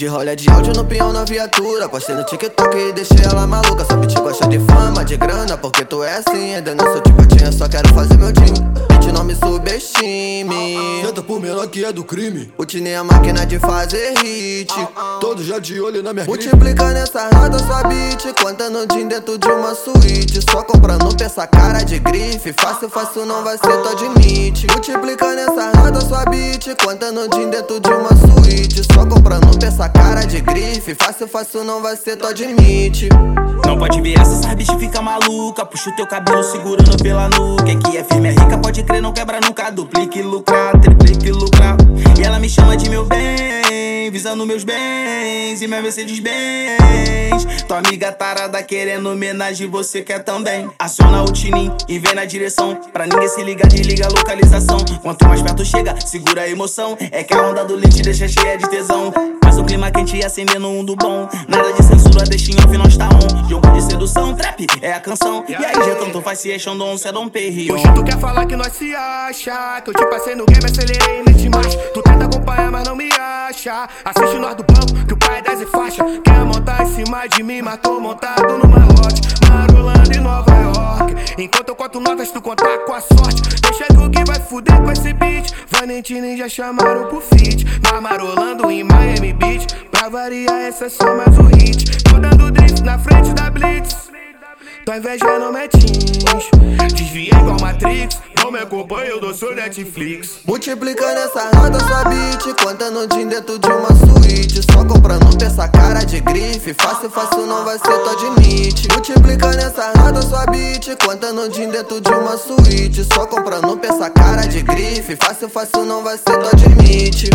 De rolha de áudio no peão na viatura. Postei no TikTok e deixei ela maluca. Sabe te gosta de fama, de grana, porque tu é assim. Ainda não sou tipo tia, só quero fazer meu time. Gente, não me subestime. Tenta por menor que é do crime. O Tine é a máquina de fazer hit. Todos já de olho na minha grife. Multiplica nessa roda sua beat. Contando din dentro de uma suíte. Só comprando peça cara de grife. Fácil, fácil não vai ser, tu admite. Multiplica nessa roda sua beat. Contando din dentro de uma suíte. Só comprando peça cara de grife. Fácil, fácil não vai ser, tu admite. Não pode ver essa bicha fica maluca. Puxa o teu cabelo segurando pela nuca. É que é firme, é rica, pode crer, não quebra nunca. Duplique, lucrar, triplique, lucrar. E ela me chama de meu bem, visando meus bens e minha Mercedes Benz. Tua amiga tarada querendo homenagem, você quer também. Aciona o tinim e vem na direção. Pra ninguém se ligar, desliga a localização. Quanto mais perto chega, segura a emoção. É que a onda do leite deixa cheia de tesão. Faz o clima quente acendendo um do bom. Nada de censura, deixa em off, nós tá on. Jogo de sedução, trap é a canção. E aí, já tanto faz se é Xandon, cê é Dom Perrion. Hoje tu quer falar que nós se acha Que eu te passei no game, acelerei nesse marcha Tu tenta acompanhar, mas não acha Assiste nós do banco, que o pai é 10 e faixa. Quer montar em cima de mim, mas tô montado no malote. Marolando em Nova York. Enquanto eu conto notas, tu contar com a sorte. Deixa que o que vai fuder com esse beat. Valentine já chamaram pro feat. Mas marolando em Miami Beach. Pra variar, essa é só mais um hit. Tô dando drift na frente da Blitz. Tua inveja não me atinge Desviei igual Matrix me acompanha, eu dou seu Netflix. Multiplica nessa roda sua beat Contando din dentro de uma suíte. Só comprando peça cara de grife. Fácil, fácil não vai ser, tu admite Multiplica nessa roda sua beat Contando din dentro de uma suíte. Só comprando peça cara de grife. Fácil, fácil não vai ser, tu admite